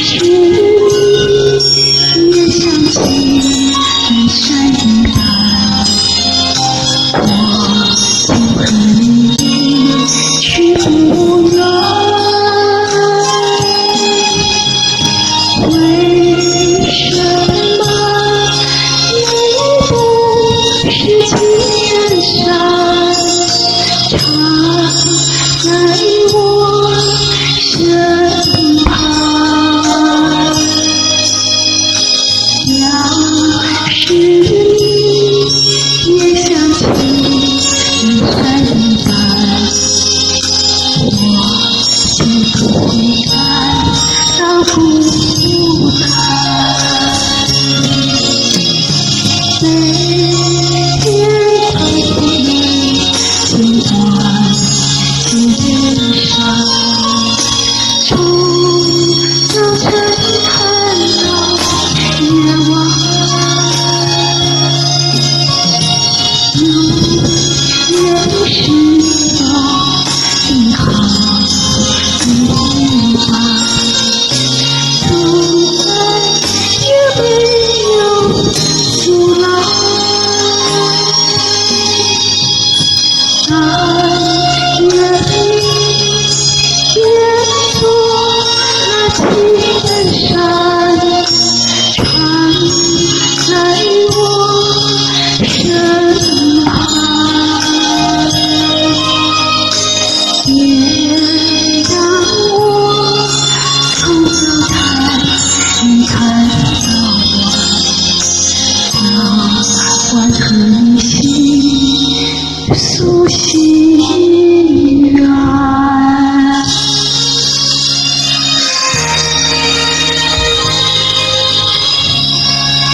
是你也想起深爱我从你远为我从孤单到孤单，每天尽，从早晨到夜晚，看远里远处那青山常在我身旁别让我从早看你看到晚苏醒